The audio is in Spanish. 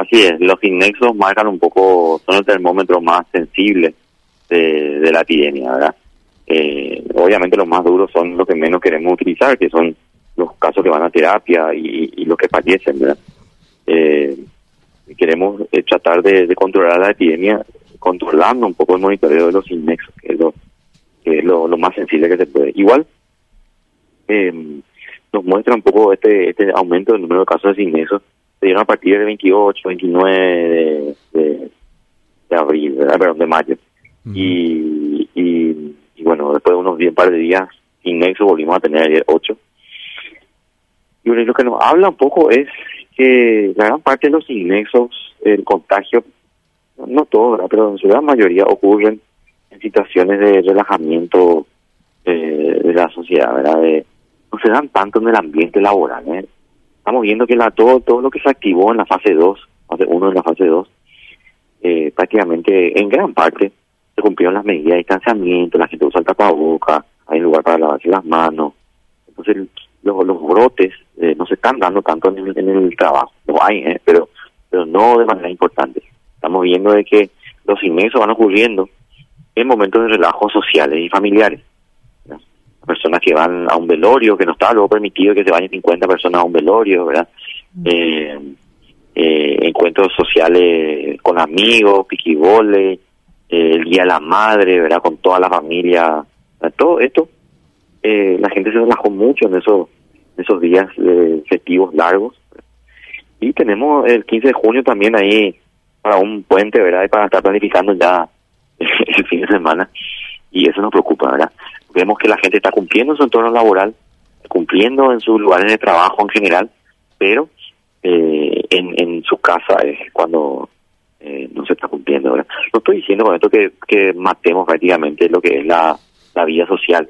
Así es, los inexos marcan un poco, son el termómetro más sensible de, la epidemia, ¿verdad? Eh, obviamente los más duros son los que menos queremos utilizar, que son los casos que van a terapia y, los que fallecen, ¿verdad? Eh, queremos eh, tratar de, controlar la epidemia controlando un poco el monitoreo de los inexos, que es lo, que es lo, más sensible que se puede. Igual, eh, nos muestra un poco este, este aumento del número de casos de inexos, se dieron a partir del 28, 29 de, de, de abril, ¿verdad? perdón, de mayo. Uh -huh. y, y, y, bueno, después de unos 10 par de días sin nexo volvimos a tener ayer 8. Y lo que nos habla un poco es que la gran parte de los inexos, el contagio, no todo, ¿verdad? pero en su gran mayoría ocurren en situaciones de relajamiento eh, de la sociedad, ¿verdad? De, no se dan tanto en el ambiente laboral. ¿eh? Estamos viendo que la, todo, todo lo que se activó en la fase 2, fase 1 en la fase 2, eh, prácticamente en gran parte se cumplieron las medidas de distanciamiento, la gente usa el tapaboca, hay lugar para lavarse las manos. Entonces los, brotes eh, no se están dando tanto en el, en el trabajo, no hay, ¿eh? pero pero no de manera importante. Estamos viendo de que los inmensos van ocurriendo en momentos de relajo sociales y familiares. Que van a un velorio, que no está luego permitido que se vayan 50 personas a un velorio, ¿verdad? Eh, eh, encuentros sociales con amigos, piquibole, eh, el Día de la Madre, ¿verdad? Con toda la familia. Todo esto, eh, la gente se relajó mucho en esos, en esos días eh, festivos largos. Y tenemos el 15 de junio también ahí para un puente, ¿verdad? Y para estar planificando ya el fin de semana. Y eso nos preocupa, ¿verdad? Que la gente está cumpliendo en su entorno laboral, cumpliendo en sus lugares de trabajo en general, pero eh, en, en su casa es cuando eh, no se está cumpliendo. ¿verdad? No estoy diciendo con esto que, que matemos prácticamente lo que es la, la vida social,